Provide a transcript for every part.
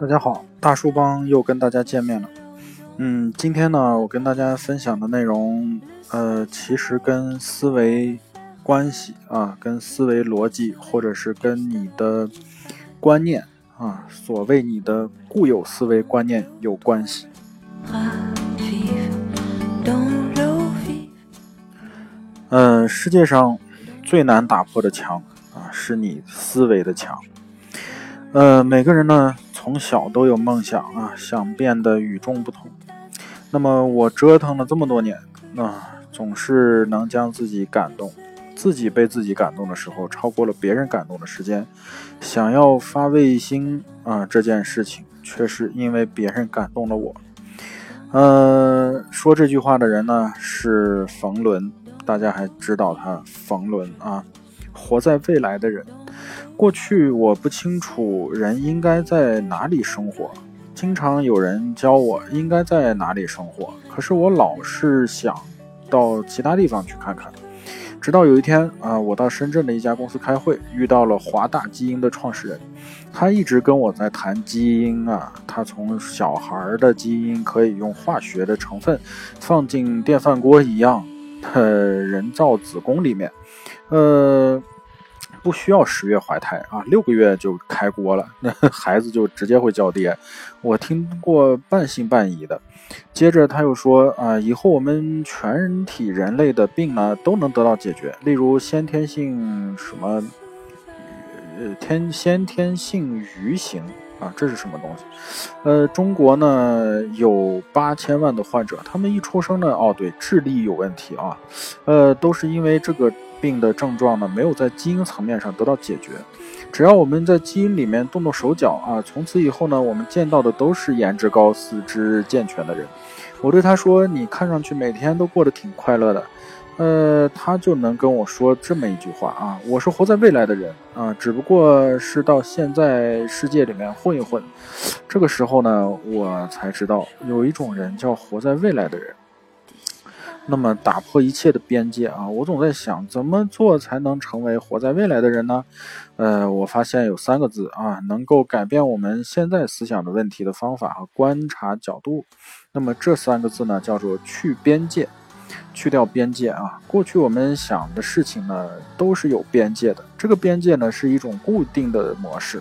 大家好，大叔帮又跟大家见面了。嗯，今天呢，我跟大家分享的内容，呃，其实跟思维关系啊，跟思维逻辑，或者是跟你的观念啊，所谓你的固有思维观念有关系。嗯，世界上最难打破的墙啊，是你思维的墙。呃，每个人呢。从小都有梦想啊，想变得与众不同。那么我折腾了这么多年，啊，总是能将自己感动，自己被自己感动的时候，超过了别人感动的时间。想要发卫星啊，这件事情却是因为别人感动了我。呃，说这句话的人呢是冯仑，大家还知道他冯仑啊，活在未来的人。过去我不清楚人应该在哪里生活，经常有人教我应该在哪里生活，可是我老是想到其他地方去看看。直到有一天啊，我到深圳的一家公司开会，遇到了华大基因的创始人，他一直跟我在谈基因啊，他从小孩的基因可以用化学的成分放进电饭锅一样的人造子宫里面，呃。不需要十月怀胎啊，六个月就开锅了，那 孩子就直接会叫爹。我听过半信半疑的。接着他又说啊，以后我们全体人类的病呢都能得到解决，例如先天性什么，呃，天先天性愚型啊，这是什么东西？呃，中国呢有八千万的患者，他们一出生呢，哦对，智力有问题啊，呃，都是因为这个。病的症状呢，没有在基因层面上得到解决。只要我们在基因里面动动手脚啊，从此以后呢，我们见到的都是颜值高、四肢健全的人。我对他说：“你看上去每天都过得挺快乐的。”呃，他就能跟我说这么一句话啊：“我是活在未来的人啊，只不过是到现在世界里面混一混。”这个时候呢，我才知道有一种人叫活在未来的人。那么打破一切的边界啊！我总在想，怎么做才能成为活在未来的人呢？呃，我发现有三个字啊，能够改变我们现在思想的问题的方法和观察角度。那么这三个字呢，叫做去边界，去掉边界啊。过去我们想的事情呢，都是有边界的。这个边界呢，是一种固定的模式。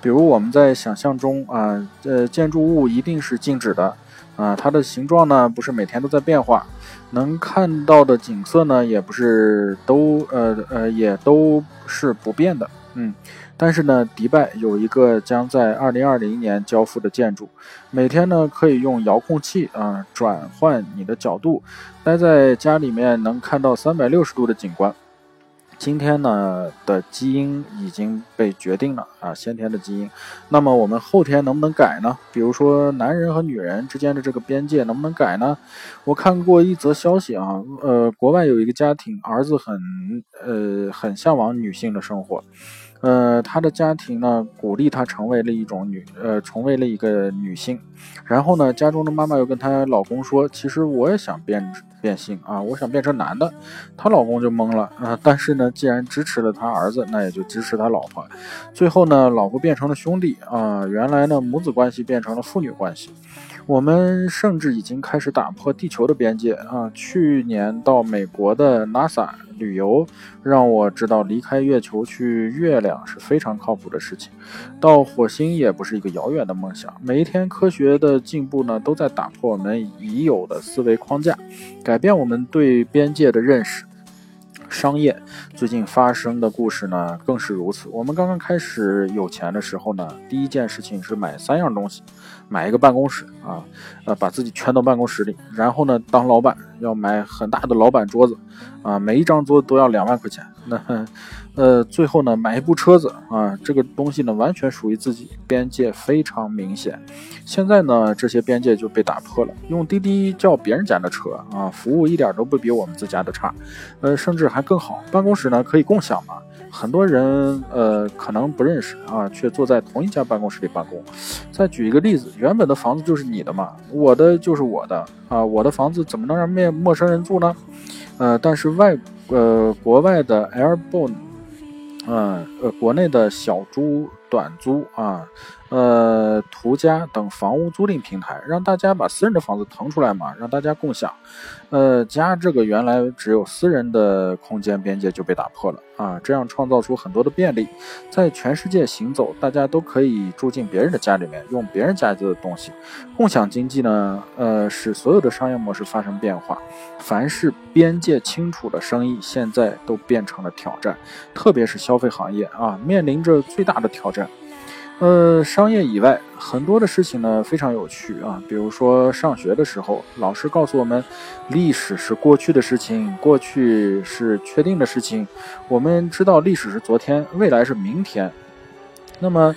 比如我们在想象中啊，呃，建筑物一定是静止的啊，它的形状呢，不是每天都在变化。能看到的景色呢，也不是都呃呃，也都是不变的，嗯。但是呢，迪拜有一个将在二零二零年交付的建筑，每天呢可以用遥控器啊转换你的角度，待在家里面能看到三百六十度的景观。今天呢的基因已经被决定了啊，先天的基因。那么我们后天能不能改呢？比如说男人和女人之间的这个边界能不能改呢？我看过一则消息啊，呃，国外有一个家庭，儿子很呃很向往女性的生活。呃，他的家庭呢，鼓励他成为了一种女，呃，成为了一个女性。然后呢，家中的妈妈又跟她老公说：“其实我也想变变性啊，我想变成男的。”她老公就懵了啊。但是呢，既然支持了他儿子，那也就支持他老婆。最后呢，老婆变成了兄弟啊，原来呢，母子关系变成了父女关系。我们甚至已经开始打破地球的边界啊！去年到美国的 NASA 旅游，让我知道离开月球去月亮是非常靠谱的事情，到火星也不是一个遥远的梦想。每一天科学的进步呢，都在打破我们已有的思维框架，改变我们对边界的认识。商业最近发生的故事呢，更是如此。我们刚刚开始有钱的时候呢，第一件事情是买三样东西，买一个办公室啊，呃，把自己圈到办公室里，然后呢，当老板要买很大的老板桌子，啊，每一张桌子都要两万块钱。那，呃，最后呢，买一部车子啊，这个东西呢，完全属于自己，边界非常明显。现在呢，这些边界就被打破了，用滴滴叫别人家的车啊，服务一点都不比我们自家的差，呃，甚至还更好。办公室呢可以共享嘛，很多人呃可能不认识啊，却坐在同一家办公室里办公。再举一个例子，原本的房子就是你的嘛，我的就是我的啊，我的房子怎么能让面陌生人住呢？呃，但是外。呃，国外的 Airbnb，呃，呃，国内的小猪短。租啊。呃，途家等房屋租赁平台，让大家把私人的房子腾出来嘛，让大家共享。呃，家这个原来只有私人的空间边界就被打破了啊，这样创造出很多的便利，在全世界行走，大家都可以住进别人的家里面，用别人家里的东西。共享经济呢，呃，使所有的商业模式发生变化。凡是边界清楚的生意，现在都变成了挑战，特别是消费行业啊，面临着最大的挑战。呃，商业以外很多的事情呢，非常有趣啊。比如说上学的时候，老师告诉我们，历史是过去的事情，过去是确定的事情。我们知道历史是昨天，未来是明天。那么，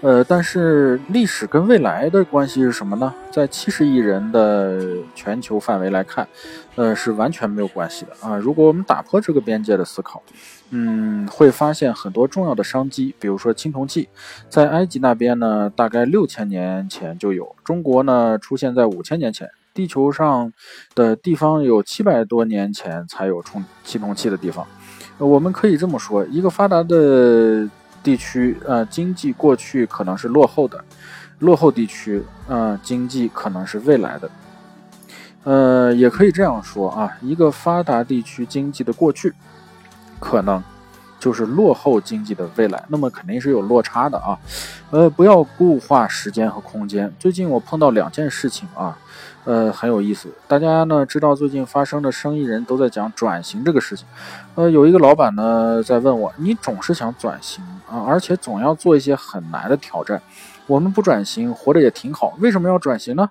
呃，但是历史跟未来的关系是什么呢？在七十亿人的全球范围来看，呃，是完全没有关系的啊。如果我们打破这个边界的思考，嗯，会发现很多重要的商机，比如说青铜器，在埃及那边呢，大概六千年前就有；中国呢，出现在五千年前。地球上的地方有七百多年前才有冲青铜器的地方。我们可以这么说，一个发达的。地区呃，经济过去可能是落后的，落后地区呃，经济可能是未来的，呃，也可以这样说啊，一个发达地区经济的过去，可能就是落后经济的未来，那么肯定是有落差的啊，呃，不要固化时间和空间。最近我碰到两件事情啊。呃，很有意思。大家呢知道最近发生的生意人都在讲转型这个事情。呃，有一个老板呢在问我，你总是想转型啊，而且总要做一些很难的挑战。我们不转型，活着也挺好，为什么要转型呢？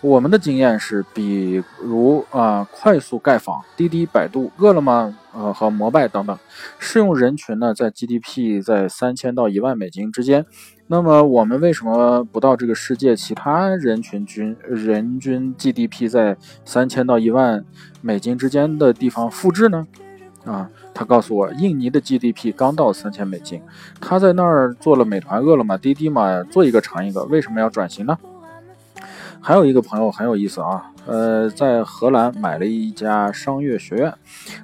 我们的经验是，比如啊，快速盖房，滴滴、百度、饿了么，呃和摩拜等等，适用人群呢在 GDP 在三千到一万美金之间。那么我们为什么不到这个世界其他人群均人均 GDP 在三千到一万美金之间的地方复制呢？啊，他告诉我，印尼的 GDP 刚到三千美金，他在那儿做了美团、饿了么、滴滴嘛，做一个尝一个，为什么要转型呢？还有一个朋友很有意思啊，呃，在荷兰买了一家商业学院。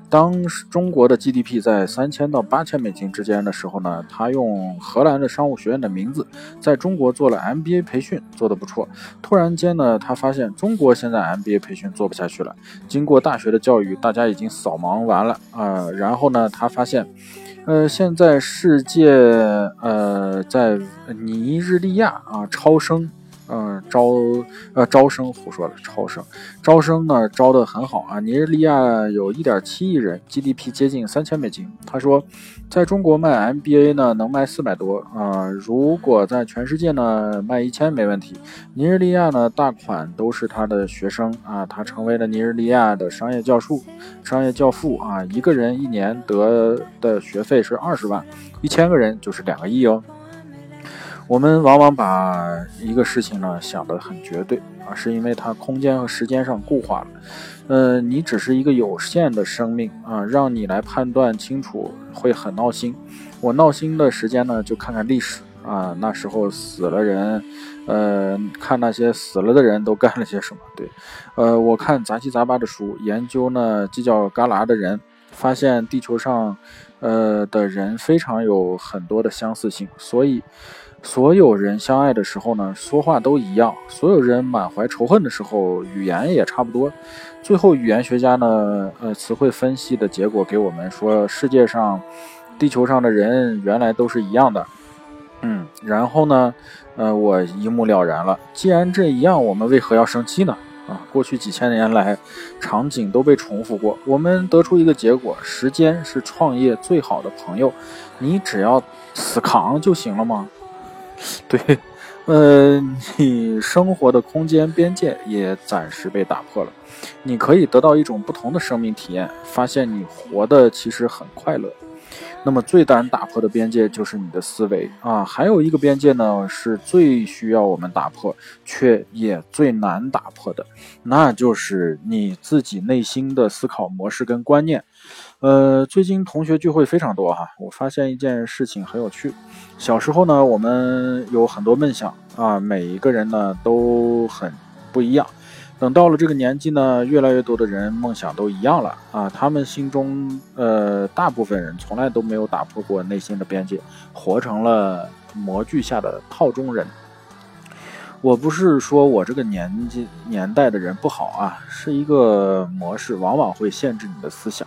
当中国的 GDP 在三千到八千美金之间的时候呢，他用荷兰的商务学院的名字，在中国做了 MBA 培训，做得不错。突然间呢，他发现中国现在 MBA 培训做不下去了。经过大学的教育，大家已经扫盲完了啊。然后呢，他发现，呃，现在世界呃在尼日利亚啊超生。嗯，招呃招生胡说了，超生招生呢招的很好啊。尼日利亚有一点七亿人，GDP 接近三千美金。他说，在中国卖 MBA 呢能卖四百多啊，如果在全世界呢卖一千没问题。尼日利亚呢大款都是他的学生啊，他成为了尼日利亚的商业教父，商业教父啊，一个人一年得的学费是二十万，一千个人就是两个亿哦。我们往往把一个事情呢想得很绝对啊，是因为它空间和时间上固化了。呃，你只是一个有限的生命啊，让你来判断清楚会很闹心。我闹心的时间呢，就看看历史啊，那时候死了人，呃，看那些死了的人都干了些什么。对，呃，我看杂七杂八的书，研究呢犄角旮旯的人，发现地球上，呃的人非常有很多的相似性，所以。所有人相爱的时候呢，说话都一样；所有人满怀仇恨的时候，语言也差不多。最后，语言学家呢，呃，词汇分析的结果给我们说，世界上、地球上的人原来都是一样的。嗯，然后呢，呃，我一目了然了。既然这一样，我们为何要生气呢？啊，过去几千年来，场景都被重复过。我们得出一个结果：时间是创业最好的朋友。你只要死扛就行了吗？对，呃，你生活的空间边界也暂时被打破了，你可以得到一种不同的生命体验，发现你活的其实很快乐。那么最难打破的边界就是你的思维啊，还有一个边界呢，是最需要我们打破，却也最难打破的，那就是你自己内心的思考模式跟观念。呃，最近同学聚会非常多哈，我发现一件事情很有趣。小时候呢，我们有很多梦想啊，每一个人呢都很不一样。等到了这个年纪呢，越来越多的人梦想都一样了啊！他们心中，呃，大部分人从来都没有打破过内心的边界，活成了模具下的套中人。我不是说我这个年纪年代的人不好啊，是一个模式，往往会限制你的思想。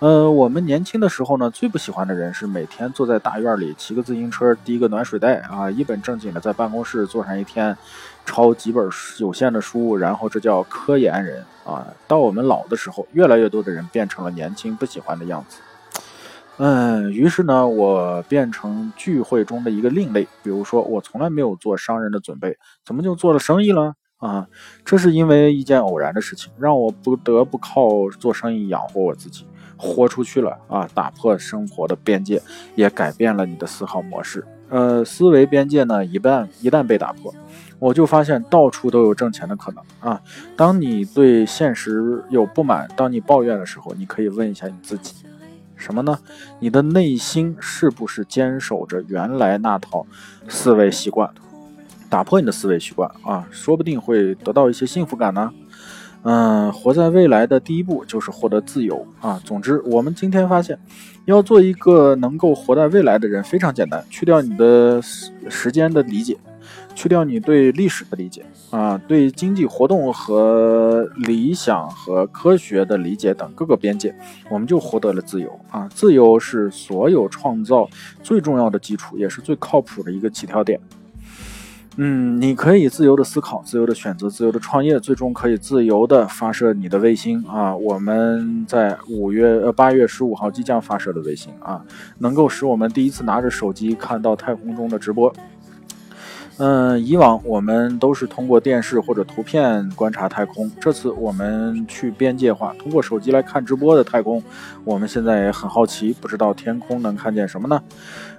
呃，我们年轻的时候呢，最不喜欢的人是每天坐在大院里骑个自行车，提个暖水袋啊，一本正经的在办公室坐上一天，抄几本有限的书，然后这叫科研人啊。到我们老的时候，越来越多的人变成了年轻不喜欢的样子。嗯，于是呢，我变成聚会中的一个另类。比如说，我从来没有做商人的准备，怎么就做了生意了啊？这是因为一件偶然的事情，让我不得不靠做生意养活我自己。豁出去了啊！打破生活的边界，也改变了你的思考模式。呃，思维边界呢，一旦一旦被打破，我就发现到处都有挣钱的可能啊！当你对现实有不满，当你抱怨的时候，你可以问一下你自己，什么呢？你的内心是不是坚守着原来那套思维习惯？打破你的思维习惯啊，说不定会得到一些幸福感呢。嗯，活在未来的第一步就是获得自由啊。总之，我们今天发现，要做一个能够活在未来的人非常简单。去掉你的时间的理解，去掉你对历史的理解啊，对经济活动和理想和科学的理解等各个边界，我们就获得了自由啊。自由是所有创造最重要的基础，也是最靠谱的一个起跳点。嗯，你可以自由的思考，自由的选择，自由的创业，最终可以自由的发射你的卫星啊！我们在五月呃八月十五号即将发射的卫星啊，能够使我们第一次拿着手机看到太空中的直播。嗯，以往我们都是通过电视或者图片观察太空，这次我们去边界化，通过手机来看直播的太空。我们现在也很好奇，不知道天空能看见什么呢？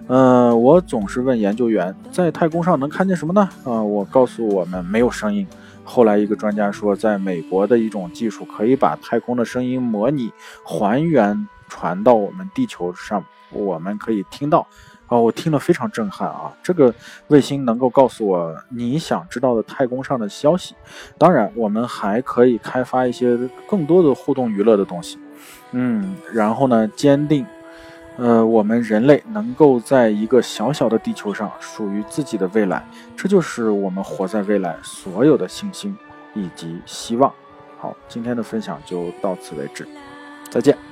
嗯，我总是问研究员，在太空上能看见什么呢？啊，我告诉我们没有声音。后来一个专家说，在美国的一种技术可以把太空的声音模拟还原传到我们地球上，我们可以听到。哦，我听了非常震撼啊！这个卫星能够告诉我你想知道的太空上的消息。当然，我们还可以开发一些更多的互动娱乐的东西。嗯，然后呢，坚定，呃，我们人类能够在一个小小的地球上属于自己的未来。这就是我们活在未来所有的信心以及希望。好，今天的分享就到此为止，再见。